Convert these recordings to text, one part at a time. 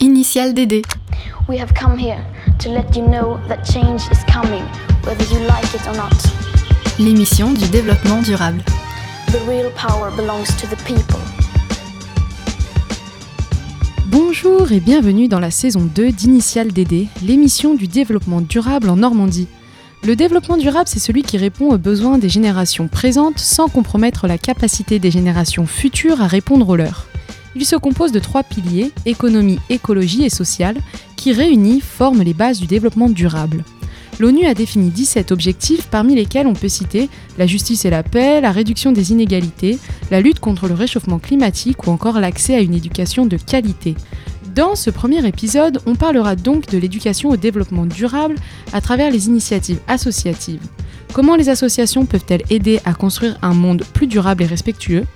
Initial DD. We have come here to let you know that change is coming, whether you like it or not. L'émission du développement durable. The real power belongs to the people. Bonjour et bienvenue dans la saison 2 d'Initial DD, l'émission du développement durable en Normandie. Le développement durable, c'est celui qui répond aux besoins des générations présentes sans compromettre la capacité des générations futures à répondre aux leurs. Il se compose de trois piliers, économie, écologie et sociale, qui réunis forment les bases du développement durable. L'ONU a défini 17 objectifs parmi lesquels on peut citer la justice et la paix, la réduction des inégalités, la lutte contre le réchauffement climatique ou encore l'accès à une éducation de qualité. Dans ce premier épisode, on parlera donc de l'éducation au développement durable à travers les initiatives associatives. Comment les associations peuvent-elles aider à construire un monde plus durable et respectueux?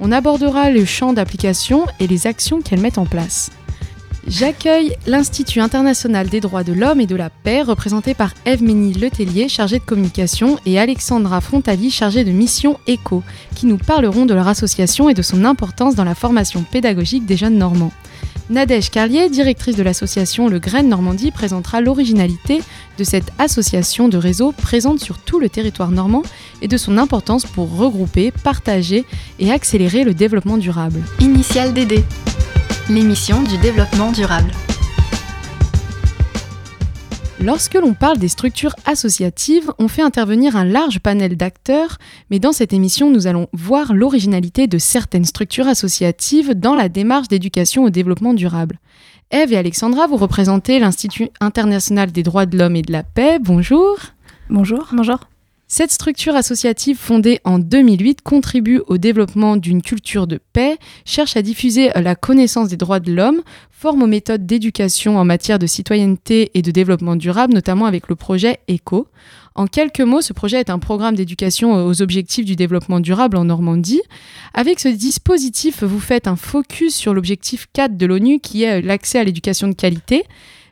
On abordera le champ d'application et les actions qu'elles mettent en place. J'accueille l'Institut international des droits de l'homme et de la paix, représenté par Eve Mény Letellier, chargée de communication, et Alexandra Frontali, chargée de mission ECO, qui nous parleront de leur association et de son importance dans la formation pédagogique des jeunes normands. Nadège Carlier, directrice de l'association Le Grain Normandie, présentera l'originalité de cette association de réseau présente sur tout le territoire normand et de son importance pour regrouper, partager et accélérer le développement durable. Initial DD, l'émission du développement durable. Lorsque l'on parle des structures associatives, on fait intervenir un large panel d'acteurs, mais dans cette émission, nous allons voir l'originalité de certaines structures associatives dans la démarche d'éducation au développement durable. Eve et Alexandra, vous représentez l'Institut international des droits de l'homme et de la paix. Bonjour. Bonjour. Bonjour. Cette structure associative fondée en 2008 contribue au développement d'une culture de paix, cherche à diffuser la connaissance des droits de l'homme, forme aux méthodes d'éducation en matière de citoyenneté et de développement durable, notamment avec le projet ECO. En quelques mots, ce projet est un programme d'éducation aux objectifs du développement durable en Normandie. Avec ce dispositif, vous faites un focus sur l'objectif 4 de l'ONU qui est l'accès à l'éducation de qualité.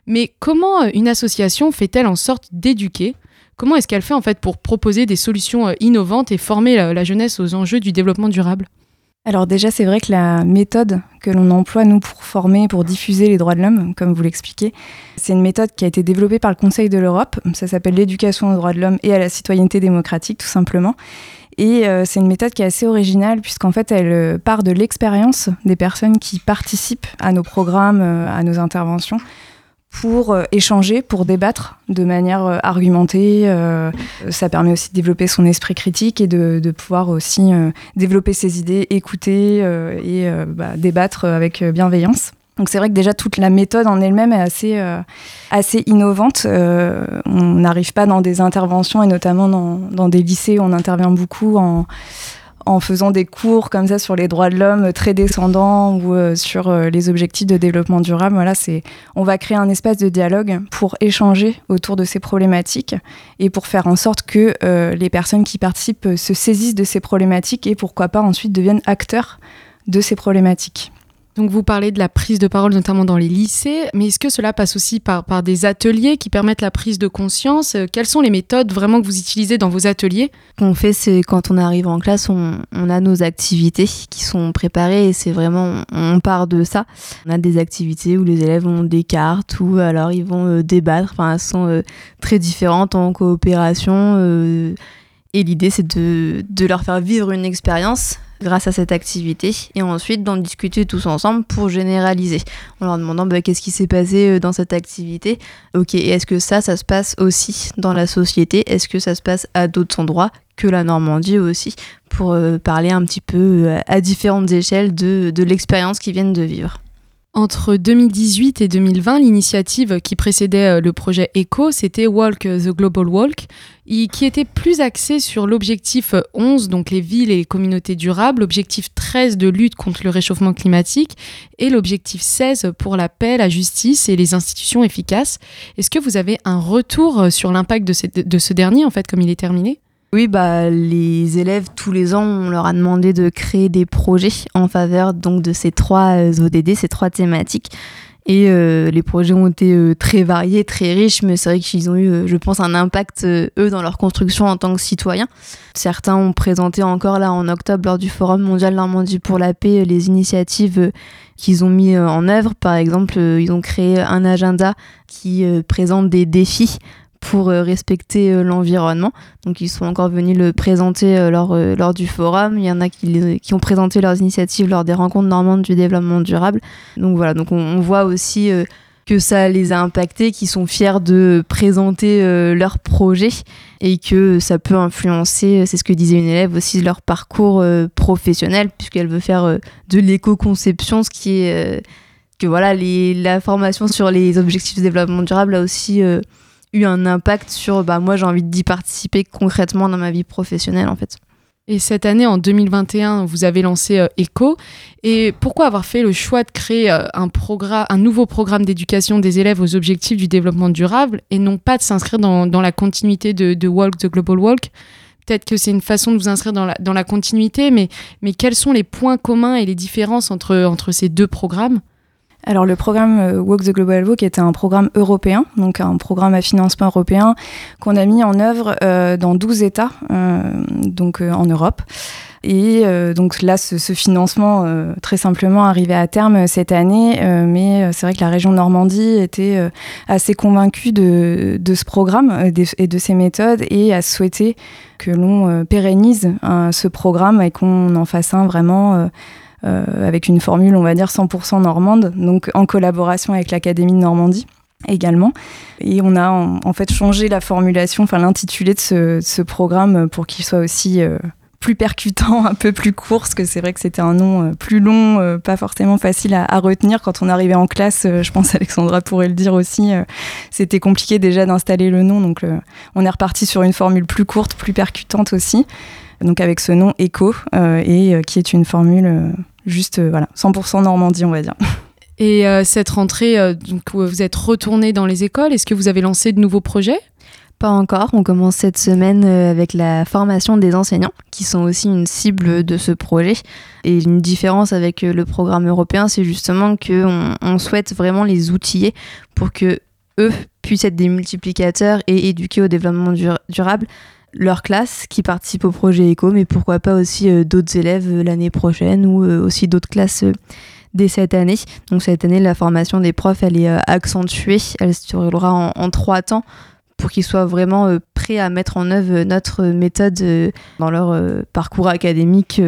Mais comment une association fait-elle en sorte d'éduquer? Comment est-ce qu'elle fait en fait pour proposer des solutions euh, innovantes et former la, jeunesse aux enjeux du développement durable? Alors déjà, c'est vrai que la méthode que l'on emploie, nous, pour former, pour diffuser les droits de l'homme, comme vous l'expliquez, c'est une méthode qui a été développée par le Conseil de l'Europe. Ça s'appelle l'éducation aux droits de l'homme et à la citoyenneté démocratique, tout simplement. Et euh, c'est une méthode qui est assez originale, puisqu'en fait, elle euh, part de l'expérience des personnes qui participent à nos programmes, à nos interventions pour euh, échanger, pour débattre de manière euh, argumentée. Euh, ça permet aussi de développer son esprit critique et de, pouvoir aussi développer ses idées, écouter et bah, débattre avec bienveillance. Donc c'est vrai que déjà toute la méthode en elle-même est assez, assez innovante. on n'arrive pas dans des interventions et notamment dans, dans, des lycées où on intervient beaucoup en, en faisant des cours comme ça sur les droits de l'homme très descendants ou euh, sur euh, les objectifs de développement durable. Voilà, c'est on va créer un espace de dialogue pour échanger autour de ces problématiques et pour faire en sorte que euh, les personnes qui participent se saisissent de ces problématiques et pourquoi pas ensuite deviennent acteurs de ces problématiques. Donc vous parlez de la prise de parole notamment dans les lycées, mais est-ce que cela passe aussi par, par des ateliers qui permettent la prise de conscience? Euh, Quelles sont les méthodes vraiment que vous utilisez dans vos ateliers? Qu'on fait, c'est quand on arrive en classe, on, on, a nos activités qui sont préparées et c'est vraiment, on part de ça. On a des activités où les élèves ont des cartes ou alors ils vont euh, débattre, enfin elles sont euh, très différentes en coopération. et l'idée, c'est de, de leur faire vivre une expérience grâce à cette activité et ensuite d'en discuter tous ensemble pour généraliser. En leur demandant bah, qu'est-ce qui s'est passé euh, dans cette activité? Ok et est-ce que ça ça se passe aussi dans la société? Est-ce que ça se passe à d'autres endroits que la Normandie aussi? Pour euh, parler un petit peu euh, à différentes échelles de, de l'expérience qu'ils viennent de vivre entre 2018 et 2020, l'initiative qui précédait euh, le projet ECO, c'était Walk the Global Walk, qui était plus axée sur l'objectif 11, donc les villes et communautés durables, l'objectif 13 de lutte contre le réchauffement climatique et l'objectif 16 pour la paix, la justice et les institutions efficaces. Est-ce que vous avez un retour sur l'impact de ce dernier, en fait, comme il est terminé? Oui, bah, les élèves, tous les ans, on leur a demandé de créer des projets en faveur donc, de ces trois euh, ODD, ces trois thématiques. Et euh, les projets ont été euh, très variés, très riches, mais c'est vrai qu'ils ont eu, je pense, un impact, eux, dans leur construction en tant que citoyens. Certains ont présenté encore, là, en octobre, lors du Forum mondial Normandie pour la paix, les initiatives qu'ils ont mis en œuvre. Par exemple, ils ont créé un agenda qui présente des défis pour respecter l'environnement. Donc ils sont encore venus le présenter lors, lors du forum. Il y en a qui, qui, ont présenté leurs initiatives lors des rencontres normandes du développement durable. Donc voilà, donc on, voit aussi que ça les a impactés, qui sont fiers de présenter leurs projets et que ça peut influencer, c'est ce que disait une élève aussi, leur parcours professionnel, puisqu'elle veut faire de l'éco-conception, ce qui est que voilà, la formation sur les objectifs de développement durable a aussi eu un impact sur bah, moi j'ai envie d'y participer concrètement dans ma vie professionnelle en fait. Et cette année, en 2021, vous avez lancé euh, ECO. Et pourquoi avoir fait le choix de créer euh, un, un nouveau programme d'éducation des élèves aux objectifs du développement durable et non pas de s'inscrire dans, dans, la continuité de, de, Walk, the Global Walk? Peut-être que c'est une façon de vous inscrire dans la, dans la continuité, mais, mais quels sont les points communs et les différences entre, entre ces deux programmes? Alors le programme euh, Walk the Global Walk était un programme européen, donc un programme à financement européen qu'on a mis en œuvre euh, dans 12 États, euh, donc en Europe. Et donc là, ce, financement, très simplement, arrivait à terme cette année. mais c'est vrai que la région Normandie était assez convaincue de, de ce programme et de ses méthodes et a souhaité que l'on pérennise ce programme et qu'on en fasse un vraiment euh, avec une formule, on va dire, 100% normande, donc en collaboration avec l'Académie de Normandie également. Et on a en, fait changé la formulation, enfin l'intitulé de ce, programme pour qu'il soit aussi euh, plus percutant, un peu plus court, parce que c'est vrai que c'était un nom euh, plus long, pas forcément facile à, retenir. Quand on arrivait en classe, je pense Alexandra pourrait le dire aussi, c'était compliqué déjà d'installer le nom, donc on est reparti sur une formule plus courte, plus percutante aussi, donc avec ce nom ECHO, et qui est une formule juste euh, voilà, 100% Normandie, on va dire. Et euh, cette rentrée, euh, donc, vous êtes retourné dans les écoles. Est-ce que vous avez lancé de nouveaux projets? Pas encore, on commence cette semaine avec la formation des enseignants, qui sont aussi une cible de ce projet. Et une différence avec le programme européen, c'est justement qu'on on souhaite vraiment les outiller pour que eux puissent être des multiplicateurs et éduquer au développement durable leur classe qui participe au projet ECO, mais pourquoi pas aussi euh, d'autres élèves euh, l'année prochaine ou euh, aussi d'autres classes dès cette année. Donc cette année, la formation des profs, elle est accentuée, elle se déroulera en, trois temps pour qu'ils soient vraiment prêts à mettre en œuvre notre méthode dans leur parcours académique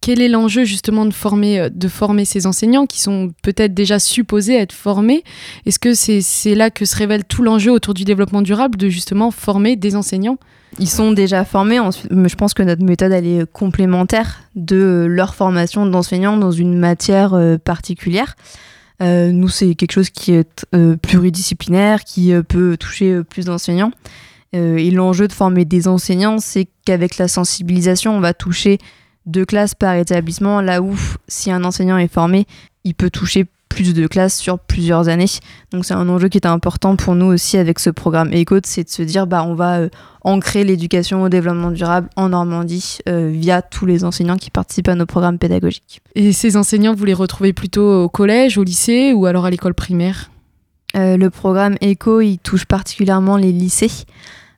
quel est l'enjeu justement de former, de former ces enseignants qui sont peut-être déjà supposés être formés? Est-ce que c'est là que se révèle tout l'enjeu autour du développement durable de justement former des enseignants? Ils sont déjà formés. Je pense que notre méthode, est complémentaire de leur formation d'enseignants dans une matière euh, particulière. Euh, nous, c'est quelque chose qui est euh, pluridisciplinaire, qui peut toucher plus d'enseignants. et l'enjeu de former des enseignants, c'est qu'avec la sensibilisation, on va toucher deux classes par établissement, là où si un enseignant est formé, il peut toucher plus de classes sur plusieurs années. Donc c'est un enjeu qui est important pour nous aussi avec ce programme ECODE, c'est de se dire bah on va euh, ancrer l'éducation au développement durable en Normandie euh, via tous les enseignants qui participent à nos programmes pédagogiques. Et ces enseignants, vous les retrouvez plutôt au collège, au lycée ou alors à l'école primaire? Euh, Le programme ECO, il touche particulièrement les lycées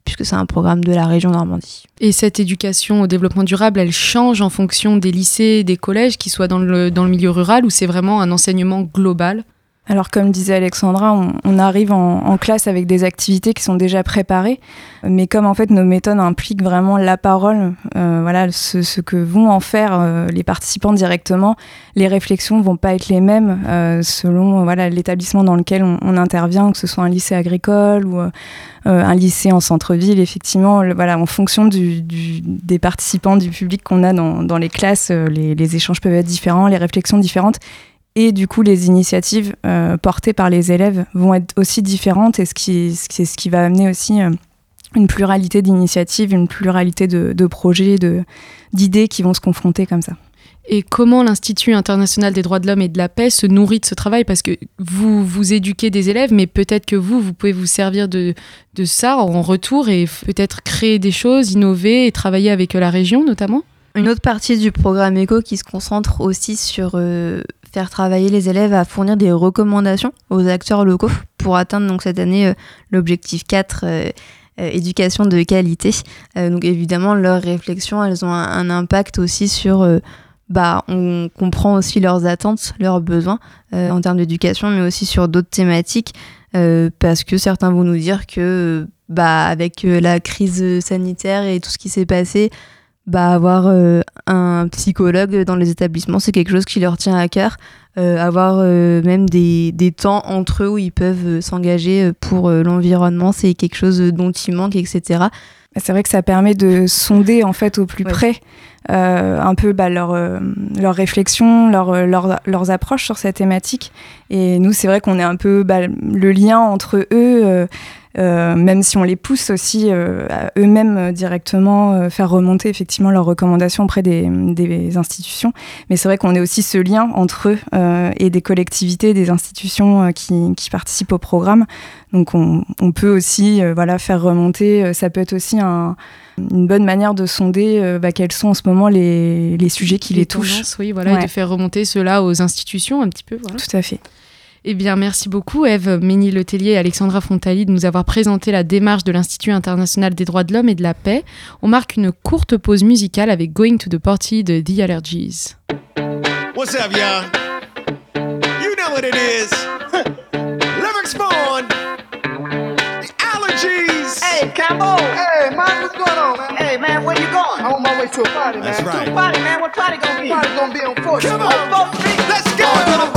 puisque c'est un programme de la région Normandie. Et cette éducation au développement durable, elle change en fonction des lycées, des collèges, qui soient dans le, dans le milieu rural, ou c'est vraiment un enseignement global? Alors comme disait Alexandra, on, arrive en, classe avec des activités qui sont déjà préparées, mais comme en fait nos méthodes impliquent vraiment la parole, euh, voilà ce, que vont en faire euh, les participants directement, les réflexions vont pas être les mêmes euh, selon voilà l'établissement dans lequel on, intervient, que ce soit un lycée agricole ou un lycée en centre-ville. Effectivement, voilà en fonction du, des participants, du public qu'on a dans, les classes, les, les échanges peuvent être différents, les réflexions différentes. Et du coup, les initiatives euh, portées par les élèves vont être aussi différentes. Et ce qui, c'est ce qui va amener aussi euh, une pluralité d'initiatives, une pluralité de, projets, de, d'idées qui vont se confronter comme ça. Et comment l'Institut international des droits de l'homme et de la paix se nourrit de ce travail? Parce que vous, vous éduquez des élèves, mais peut-être que vous, vous pouvez vous servir de, de ça en retour et peut-être créer des choses, innover et travailler avec la région notamment? Une autre partie du programme ECO qui se concentre aussi sur euh, faire travailler les élèves à fournir des recommandations aux acteurs locaux pour atteindre donc cette année l'objectif 4 éducation de qualité. donc évidemment, leurs réflexions, elles ont un, impact aussi sur bah, on comprend aussi leurs attentes, leurs besoins en termes d'éducation, mais aussi sur d'autres thématiques, parce que certains vont nous dire que bah, avec la crise sanitaire et tout ce qui s'est passé, bah, avoir euh, un psychologue dans les établissements, c'est quelque chose qui leur tient à cœur. Euh, avoir euh, même des, des, temps entre eux où ils peuvent s'engager pour l'environnement, c'est quelque chose dont ils manquent, etc. C'est vrai que ça permet de sonder en fait au plus près un peu bah, leur, leur réflexion, leur, leur, leurs approches sur cette thématique. Et nous, c'est vrai qu'on est un peu bah, le lien entre eux. Euh, même si on les pousse aussi euh, à eux-mêmes euh, directement faire remonter effectivement leurs recommandations auprès des, des institutions. Mais c'est vrai qu'on est aussi ce lien entre eux et des collectivités, des institutions qui, qui, participent au programme. Donc on, on peut aussi voilà, faire remonter, ça peut être aussi un, une bonne manière de sonder bah, quels sont en ce moment les, les sujets qui les, touchent. Oui, voilà, et de faire remonter cela aux institutions un petit peu. Voilà. Tout à fait. Eh bien, merci beaucoup, Eve Ménil-Letellier et Alexandra Fontali, de nous avoir présenté la démarche de l'Institut international des droits de l'homme et de la paix. On marque une courte pause musicale avec Going to the Party de The Allergies. What's up, y'all? You know what it is. Lyrics Spawn. The Allergies. Hey, Campbell. Hey, man, what's going on, man? Hey, man, where you going? I'm on my way to a party, man. That's right. To a party, man. What party gonna be? Party gonna be on 4th Come on. On 4th Street. Let's go.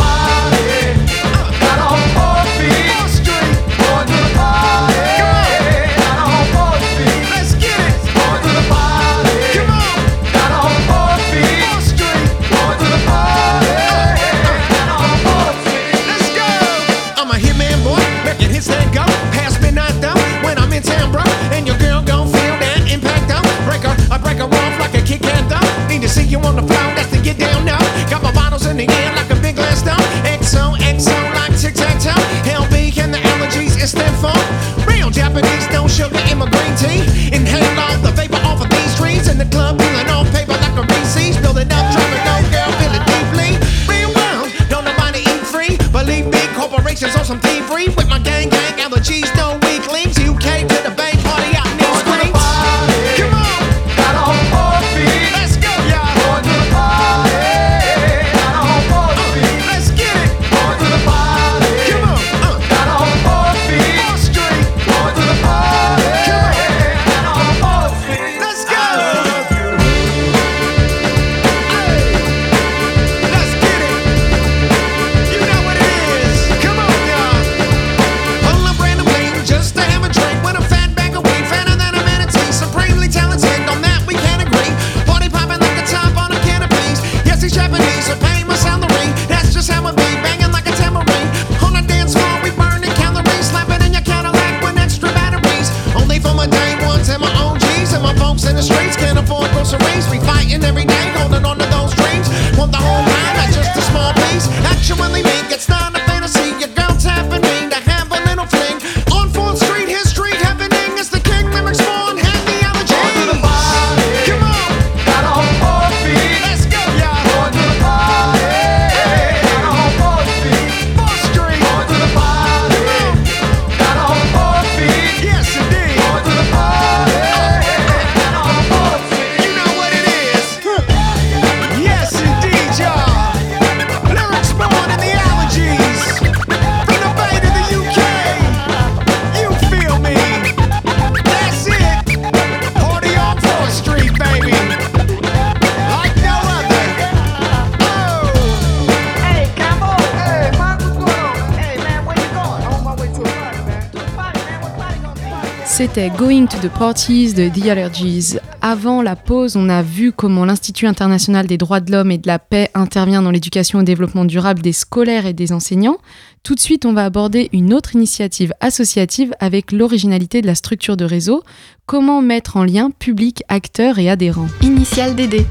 C'était Going to the Parties de The Allergies. Avant la pause, on a vu comment l'Institut international des droits de l'homme et de la paix intervient dans l'éducation et développement durable des scolaires et des enseignants. Tout de suite, on va aborder une autre initiative associative avec l'originalité de la structure de réseau. Comment mettre en lien public, acteurs et adhérents. Initial DD,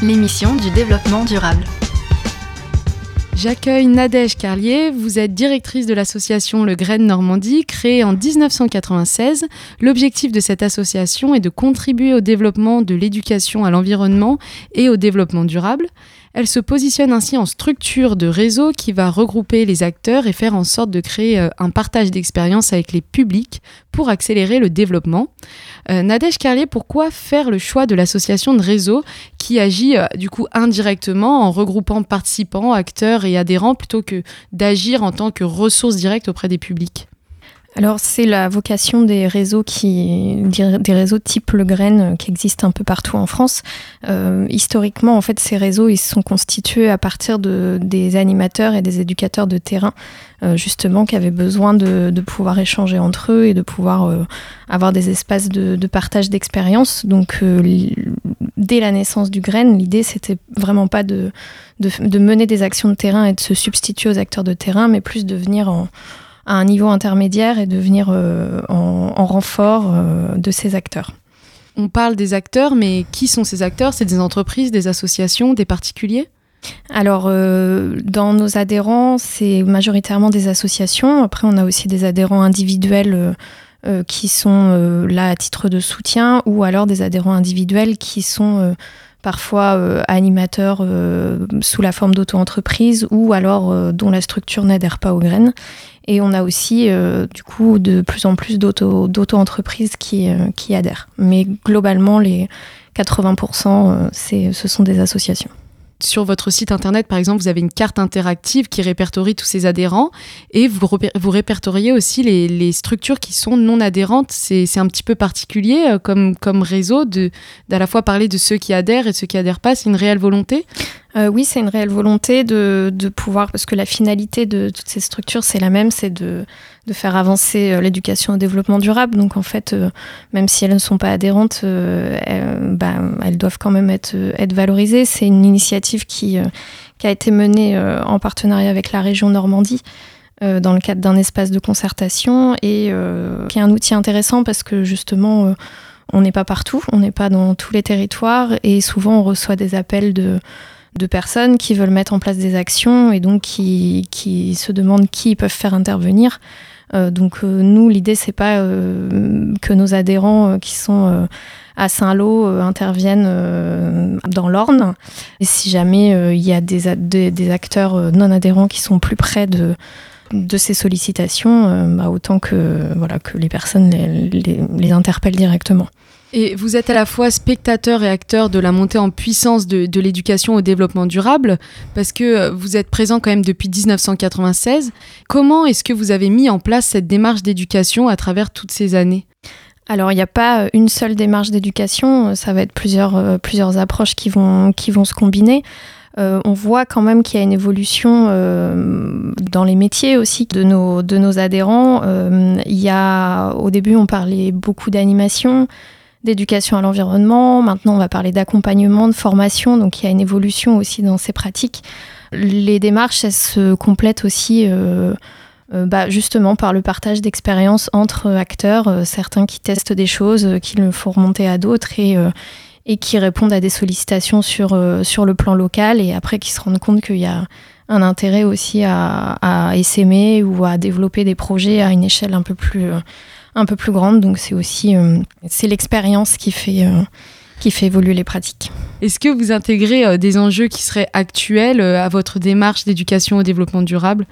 l'émission du développement durable. J'accueille Nadège Carlier, vous êtes directrice de l'association Le Graine Normandie, créée en 1996. L'objectif de cette association est de contribuer au développement de l'éducation à l'environnement et au développement durable. Elle se positionne ainsi en structure de réseau qui va regrouper les acteurs et faire en sorte de créer euh, un partage d'expérience avec les publics pour accélérer le développement. Euh, Nadège Carlier, pourquoi faire le choix de l'association de réseau qui agit euh, du coup indirectement en regroupant participants, acteurs et adhérents plutôt que d'agir en tant que ressource directe auprès des publics? Alors c'est la vocation des réseaux qui des réseaux type Le Graine euh, qui existent un peu partout en France. Euh, historiquement, en fait, ces réseaux ils sont constitués à partir de des animateurs et des éducateurs de terrain, euh, justement, qui avaient besoin de, de, pouvoir échanger entre eux et de pouvoir euh, avoir des espaces de, de partage d'expérience. Donc, euh, dès la naissance du Graine, l'idée c'était vraiment pas de, de, de mener des actions de terrain et de se substituer aux acteurs de terrain, mais plus de venir en à un niveau intermédiaire et de venir euh, en, en, renfort euh, de ces acteurs. On parle des acteurs, mais qui sont ces acteurs? C'est des entreprises, des associations, des particuliers? Alors, euh, dans nos adhérents, c'est majoritairement des associations. Après, on a aussi des adhérents individuels euh, qui sont là à titre de soutien, ou alors des adhérents individuels qui sont parfois animateurs sous la forme d'auto-entreprise, ou alors dont la structure n'adhère pas aux graines. Et on a aussi, euh, du coup, de plus en plus d'auto-entreprises qui, euh, qui adhèrent. Mais globalement, les 80%, euh, ce sont des associations sur votre site internet, par exemple, vous avez une carte interactive qui répertorie tous ces adhérents et vous, vous répertoriez aussi les, structures qui sont non adhérentes. C'est un petit peu particulier euh, comme, comme réseau d'à la fois parler de ceux qui adhèrent et ceux qui adhèrent pas. C'est une réelle volonté? Euh, Oui, c'est une réelle volonté de, de, pouvoir, parce que la finalité de toutes ces structures, c'est la même, c'est de, de faire avancer euh, l'éducation au développement durable. Donc en fait, euh, même si elles ne sont pas adhérentes, euh, elles, bah, elles, doivent quand même être, valorisées. C'est une initiative qui, a été menée en partenariat avec la région Normandie dans le cadre d'un espace de concertation et qui est un outil intéressant parce que justement, on n'est pas partout, on n'est pas dans tous les territoires et souvent on reçoit des appels de personnes qui veulent mettre en place des actions et donc qui, se demandent qui peuvent faire intervenir. Euh, donc euh, nous, l'idée, c'est pas euh, que nos adhérents qui sont à Saint-Lô interviennent dans l'Orne. Et si jamais il y a des, des, des, acteurs non adhérents qui sont plus près de, de ces sollicitations, bah, autant que, voilà, que les personnes les, les, les interpellent directement. Et vous êtes à la fois spectateur et acteur de la montée en puissance de, l'éducation au développement durable, parce que vous êtes présent quand même depuis 1996. Comment est-ce que vous avez mis en place cette démarche d'éducation à travers toutes ces années? Alors, il n'y a pas une seule démarche d'éducation, ça va être plusieurs, euh, plusieurs approches qui vont, qui vont se combiner. Euh, on voit quand même qu'il y a une évolution euh, dans les métiers aussi de nos, de nos adhérents. Euh, il y a, au début, on parlait beaucoup d'animation, d'éducation à l'environnement. Maintenant, on va parler d'accompagnement, de formation. Donc, il y a une évolution aussi dans ces pratiques. Les démarches, elles se complètent aussi. Euh, euh, bah, justement par le partage d'expériences entre acteurs, euh, certains qui testent des choses, qui le font remonter à d'autres et, et qui répondent à des sollicitations sur, sur le plan local et après qui se rendent compte qu'il y a un intérêt aussi à, à essaimer ou à développer des projets à une échelle un peu plus, un peu plus grande. Donc c'est aussi c'est l'expérience qui fait qui fait évoluer les pratiques. Est-ce que vous intégrez euh, des enjeux qui seraient actuels euh, à votre démarche d'éducation au développement durable?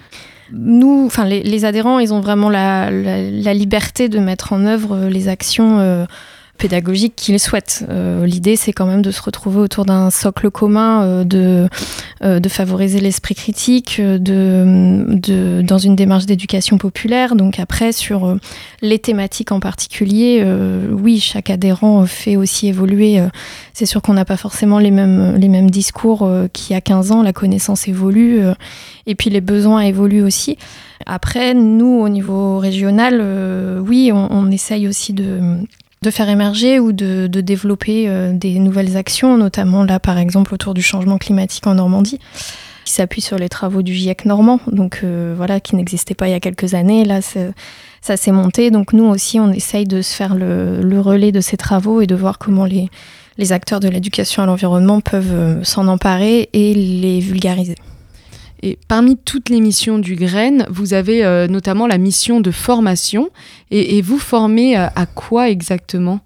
Nous, enfin les, les, adhérents, ils ont vraiment la, la, la, liberté de mettre en œuvre les actions euh, pédagogique qu'ils souhaitent. Euh, L'idée, c'est quand même de se retrouver autour d'un socle commun, euh, de, euh, de favoriser l'esprit critique, de, de, dans une démarche d'éducation populaire. Donc après, sur les thématiques en particulier, oui, chaque adhérent fait aussi évoluer. C'est sûr qu'on n'a pas forcément les mêmes, les mêmes discours qu'il y a 15 ans, la connaissance évolue, et puis les besoins évoluent aussi. Après, nous, au niveau régional, oui, on, on essaye aussi de de faire émerger ou de, de développer euh, des nouvelles actions, notamment là par exemple autour du changement climatique en Normandie, qui s'appuie sur les travaux du GIEC normand, donc euh, voilà, qui n'existait pas il y a quelques années. Là, ça s'est monté, donc nous aussi on essaye de se faire le, le, relais de ces travaux et de voir comment les, les acteurs de l'éducation à l'environnement peuvent euh, s'en emparer et les vulgariser. Et parmi toutes les missions du Graine, vous avez euh, notamment la mission de formation. Et, vous formez euh, à quoi exactement?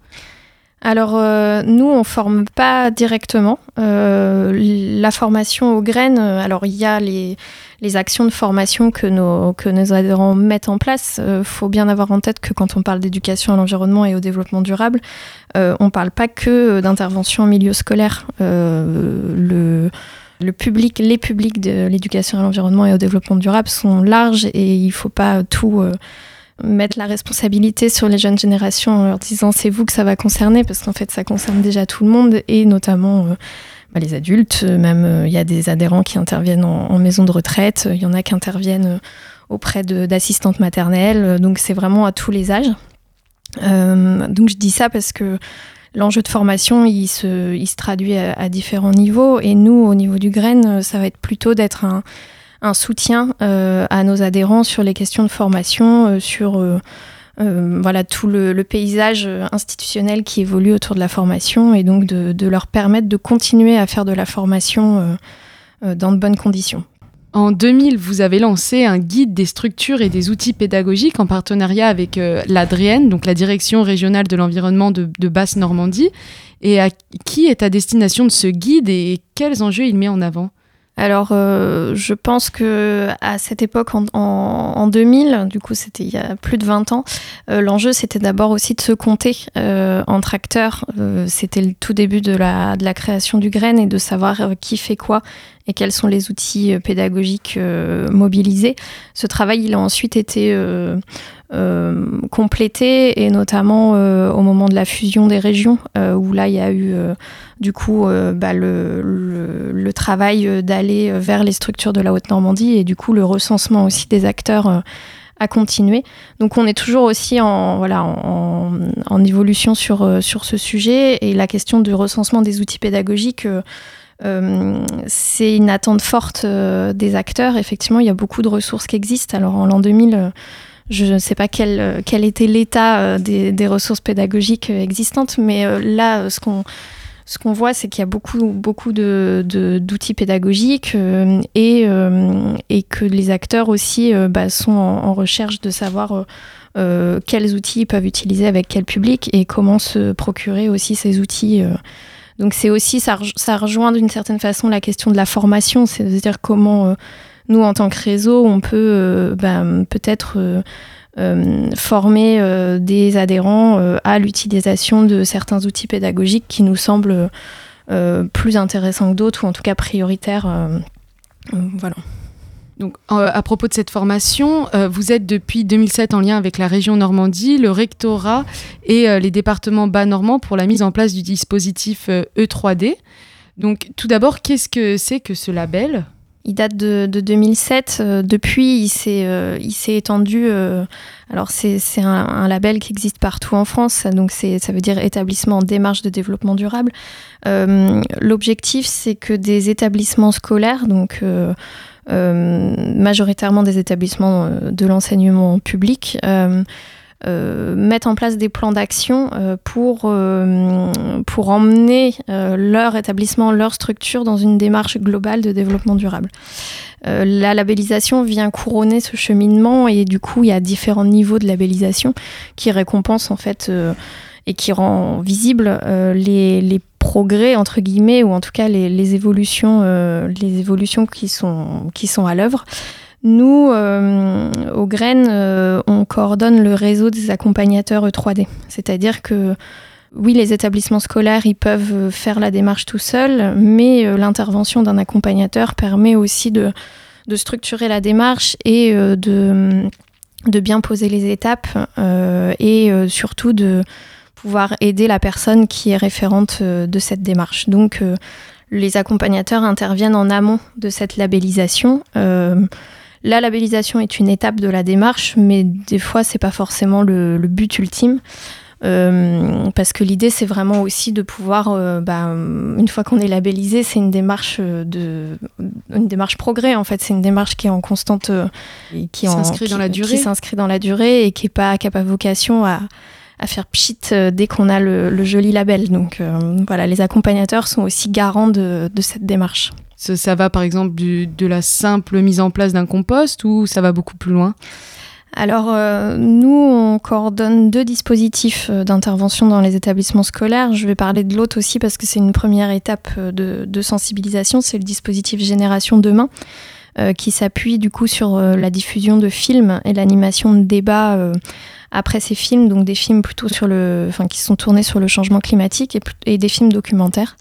Alors nous, on forme pas directement. la formation aux graines, alors il y a les, actions de formation que nos, adhérents mettent en place. Il faut bien avoir en tête que quand on parle d'éducation à l'environnement et au développement durable, on ne parle pas que d'intervention en milieu scolaire. Le public, les publics de l'éducation à l'environnement et au développement durable sont larges et il ne faut pas tout euh, mettre la responsabilité sur les jeunes générations en leur disant c'est vous que ça va concerner parce qu'en fait ça concerne déjà tout le monde et notamment euh, bah, les adultes. Même euh, il y a des adhérents qui interviennent en, maison de retraite, il y en a qui interviennent auprès d'assistantes maternelles, donc c'est vraiment à tous les âges. donc je dis ça parce que l'enjeu de formation, il se, traduit à, différents niveaux. Et nous, au niveau du grain, ça va être plutôt d'être un, soutien euh, à nos adhérents sur les questions de formation, euh, sur euh, voilà, tout le, paysage institutionnel qui évolue autour de la formation et donc de leur permettre de continuer à faire de la formation dans de bonnes conditions. En 2000, vous avez lancé un guide des structures et des outils pédagogiques en partenariat avec euh, l'Adrienne, donc la direction régionale de l'environnement de, de Basse-Normandie. Et à qui est à destination de ce guide et quels enjeux il met en avant? Alors, euh, je pense que à cette époque, en, en, 2000, du coup, c'était il y a plus de 20 ans, euh, l'enjeu, c'était d'abord aussi de se compter euh, entre acteurs. c'était le tout début de la, de la création du grain et de savoir qui fait quoi et quels sont les outils pédagogiques mobilisés. Ce travail, il a ensuite été complété et notamment au moment de la fusion des régions, où là, il y a eu du coup bah, le, travail d'aller vers les structures de la Haute-Normandie et du coup le recensement aussi des acteurs à continuer. Donc on est toujours aussi en, voilà, en, évolution sur, sur ce sujet et la question du recensement des outils pédagogiques. Euh, c'est une attente forte des acteurs. Effectivement, il y a beaucoup de ressources qui existent. Alors en l'an 2000, je ne sais pas quel, quel était l'état des, des, ressources pédagogiques existantes, mais là, ce qu'on ce qu'on voit, c'est qu'il y a beaucoup, beaucoup de, d'outils pédagogiques euh, et, euh, et, que les acteurs aussi euh, bah, sont en, recherche de savoir quels outils ils peuvent utiliser avec quel public et comment se procurer aussi ces outils. Donc c'est aussi, ça, ça rejoint d'une certaine façon la question de la formation, c'est-à-dire comment nous, en tant que réseau, on peut bah, peut-être euh, former euh, des adhérents euh, à l'utilisation de certains outils pédagogiques qui nous semblent plus intéressants que d'autres, ou en tout cas prioritaires. voilà. Donc, à propos de cette formation, vous êtes depuis 2007 en lien avec la région Normandie, le rectorat et les départements bas normands pour la mise en place du dispositif E3D. Donc, tout d'abord, qu'est-ce que c'est que ce label? Il date de, 2007. Euh, depuis, il s'est euh, étendu. Euh, alors, c'est un, label qui existe partout en France. Donc, ça veut dire établissement en démarche de développement durable. L'objectif, c'est que des établissements scolaires, donc majoritairement des établissements de l'enseignement public, euh, mettre en place des plans d'action euh, pour, euh, pour emmener leur établissement, leur structure dans une démarche globale de développement durable. la labellisation vient couronner ce cheminement et du coup il y a différents niveaux de labellisation qui récompensent en fait et qui rend visible les, les, progrès entre guillemets ou en tout cas les, les évolutions les évolutions qui sont qui sont à l'œuvre nous, euh, au Graines, euh, on coordonne le réseau des accompagnateurs 3D. C'est-à-dire que, oui, les établissements scolaires, ils peuvent faire la démarche tout seuls, mais euh, l'intervention d'un accompagnateur permet aussi de, structurer la démarche et de, de, bien poser les étapes et surtout de pouvoir aider la personne qui est référente de cette démarche. Donc, les accompagnateurs interviennent en amont de cette labellisation. La labellisation est une étape de la démarche, mais des fois, c'est pas forcément le, but ultime. Euh, parce que l'idée, c'est vraiment aussi de pouvoir, euh, bah, une fois qu'on est labellisé, c'est une démarche de, une démarche progrès en fait. C'est une démarche qui est en constante, euh, qui s'inscrit dans la durée, qui s'inscrit dans la durée et qui est pas, qui a pas vocation à, à faire pchit dès qu'on a le, joli label. Donc voilà, les accompagnateurs sont aussi garants de, de cette démarche. Ça, va par exemple de la simple mise en place d'un compost ou ça va beaucoup plus loin? Alors, euh, nous, on coordonne deux dispositifs euh, d'intervention dans les établissements scolaires. Je vais parler de l'autre aussi parce que c'est une première étape euh, de, sensibilisation. C'est le dispositif Génération Demain, qui s'appuie du coup sur la diffusion de films et l'animation de débats après ces films, donc des films plutôt sur le, enfin, qui sont tournés sur le changement climatique et, et des films documentaires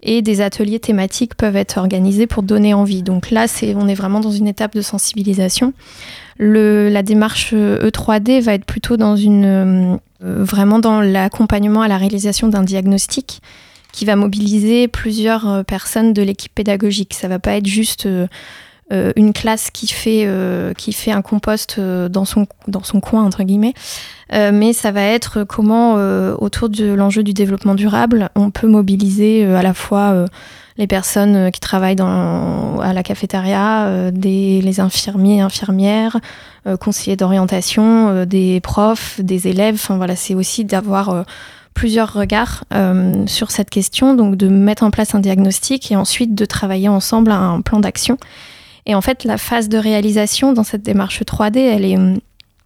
et des ateliers thématiques peuvent être organisés pour donner envie. Donc là, c'est, on est vraiment dans une étape de sensibilisation la démarche E3D va être plutôt dans une, euh, vraiment dans l'accompagnement à la réalisation d'un diagnostic qui va mobiliser plusieurs euh, personnes de l'équipe pédagogique. Ça va pas être juste euh, une classe qui fait, qui fait un compost dans, son, dans son coin, entre guillemets, mais ça va être comment, autour de l'enjeu du développement durable, on peut mobiliser à la fois les personnes euh, qui travaillent dans, à la cafétéria, euh, des, les infirmiers infirmières, euh, conseillers d'orientation, des profs, des élèves. Enfin voilà, c'est aussi d'avoir plusieurs regards sur cette question, donc de mettre en place un diagnostic et ensuite de travailler ensemble à un plan d'action. Et en fait, la phase de réalisation dans cette démarche 3D, elle est,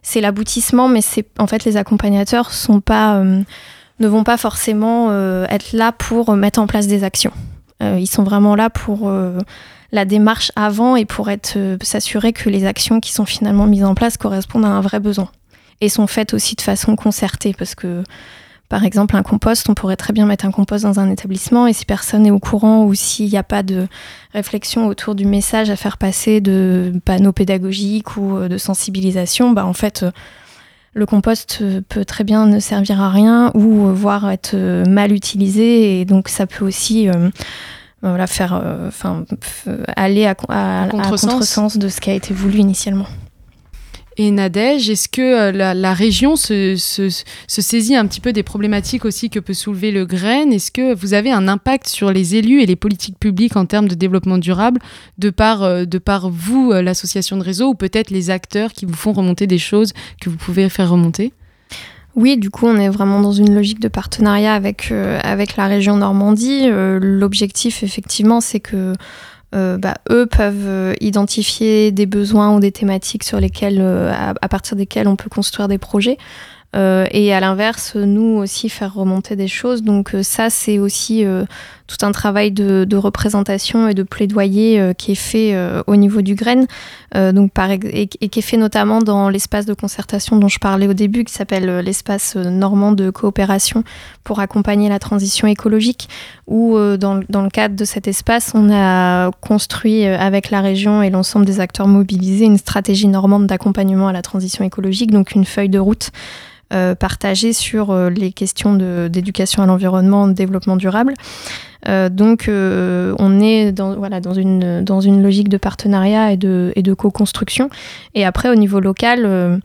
c'est l'aboutissement, mais en fait les accompagnateurs pas, ne vont pas forcément être là pour mettre en place des actions. Euh, ils sont vraiment là pour euh, la démarche avant et pour être euh, s'assurer que les actions qui sont finalement mises en place correspondent à un vrai besoin et sont faites aussi de façon concertée parce que par exemple un compost, on pourrait très bien mettre un compost dans un établissement et si personne n'est au courant ou s'il n'y a pas de réflexion autour du message à faire passer de panneaux pédagogiques ou de sensibilisation, bah en fait le compost peut très bien ne servir à rien ou voire être mal utilisé et donc ça peut aussi voilà, faire, euh, aller à, à, contresens de ce qui a été voulu initialement. Et Nadège, est-ce que euh, la, région se, saisit un petit peu des problématiques aussi que peut soulever le grain? Est-ce que vous avez un impact sur les élus et les politiques publiques en termes de développement durable de par, euh, vous, l'association de réseau, ou peut-être les acteurs qui vous font remonter des choses que vous pouvez faire remonter? Oui, du coup, on est vraiment dans une logique de partenariat avec, euh, la région Normandie. Euh, l'objectif, effectivement, c'est que euh, bah, eux peuvent identifier des besoins ou des thématiques sur lesquelles, à, partir desquelles on peut construire des projets. Euh, et à l'inverse, nous aussi faire remonter des choses. Donc euh, ça, c'est aussi euh, tout un travail de, représentation et de plaidoyer qui est fait au niveau du grain, donc par, et, qui est fait notamment dans l'espace de concertation dont je parlais au début, qui s'appelle l'espace normand de coopération pour accompagner la transition écologique, où dans, dans, le cadre de cet espace, on a construit avec la région et l'ensemble des acteurs mobilisés une stratégie normande d'accompagnement à la transition écologique, donc une feuille de route euh, partagé sur euh, les questions d'éducation à l'environnement, de développement durable. Euh, donc on est dans, voilà, dans, une, dans une logique de partenariat et de, et de co-construction. Et après, au niveau local,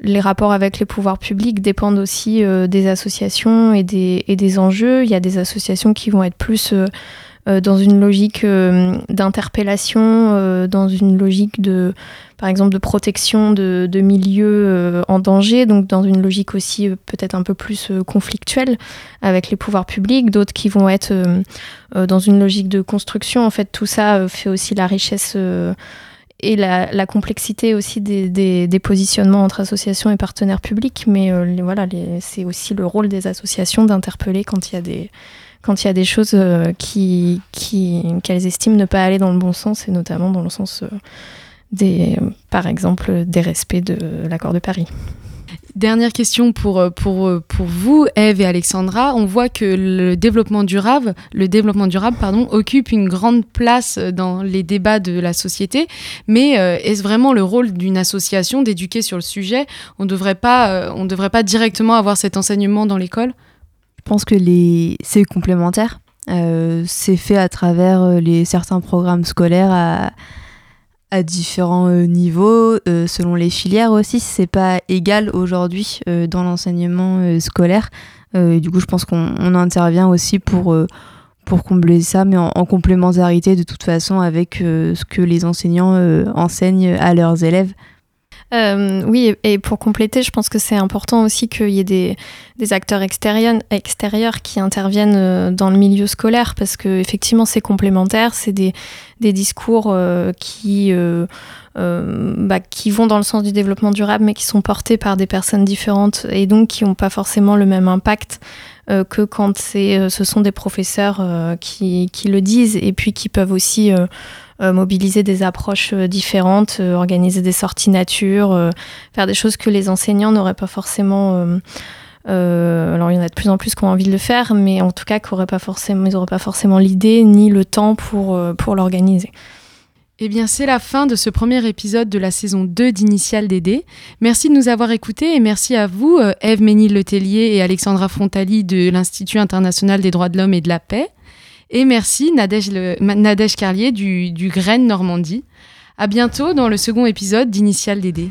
les rapports avec les pouvoirs publics dépendent aussi des associations et des, et des enjeux. Il y a des associations qui vont être plus dans une logique d'interpellation, dans une logique de par exemple de protection de, milieux euh, en danger, donc dans une logique aussi euh, peut-être un peu plus euh, conflictuelle avec les pouvoirs publics, d'autres qui vont être dans une logique de construction. En fait, tout ça fait aussi la richesse et la, complexité aussi des, positionnements entre associations et partenaires publics. Mais voilà, c'est aussi le rôle des associations d'interpeller quand il y a des quand il y a des choses qui qu'elles estiment ne pas aller dans le bon sens et notamment dans le sens des, par exemple, des respects de l'accord de Paris. Dernière question pour, pour, pour vous, Eve et Alexandra. On voit que le développement durable, le développement durable pardon, occupe une grande place dans les débats de la société. Mais euh, est-ce vraiment le rôle d'une association d'éduquer sur le sujet? On ne devrait, pas, euh, directement avoir cet enseignement dans l'école? Pense que c'est complémentaire. Euh, c'est fait à travers les, certains programmes scolaires à différents euh, niveaux, euh, selon les filières aussi. C'est pas égal aujourd'hui euh, dans l'enseignement scolaire. du coup, je pense qu'on intervient aussi pour, pour combler ça, mais en, complémentarité de toute façon avec ce que les enseignants enseignent à leurs élèves. Euh, oui, et pour compléter, je pense que c'est important aussi qu'il y ait des, des acteurs extérieurs, extérieurs, qui interviennent euh, dans le milieu scolaire parce que effectivement c'est complémentaire, c'est des, des, discours euh, qui, euh, bah, qui vont dans le sens du développement durable mais qui sont portés par des personnes différentes et donc qui n'ont pas forcément le même impact que quand ce sont des professeurs qui, qui, le disent et puis qui peuvent aussi euh, mobiliser des approches euh, différentes, euh, organiser des sorties nature, faire des choses que les enseignants n'auraient pas forcément. alors il y en a de plus en plus qui ont envie de le faire, mais en tout cas n'auraient pas forcément, ils n'auraient pas forcément l'idée ni le temps pour, pour l'organiser. Eh bien, c'est la fin de ce premier épisode de la saison 2 d'Initial DD. Merci de nous avoir écoutés et merci à vous, Eve Ménil-Letellier et Alexandra Frontali de l'Institut international des droits de l'homme et de la paix. Et merci Nadège, Carlier du, du Graine Normandie. À bientôt dans le second épisode d'Initial DD.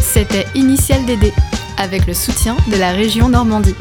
C'était Initial DD avec le soutien de la région Normandie.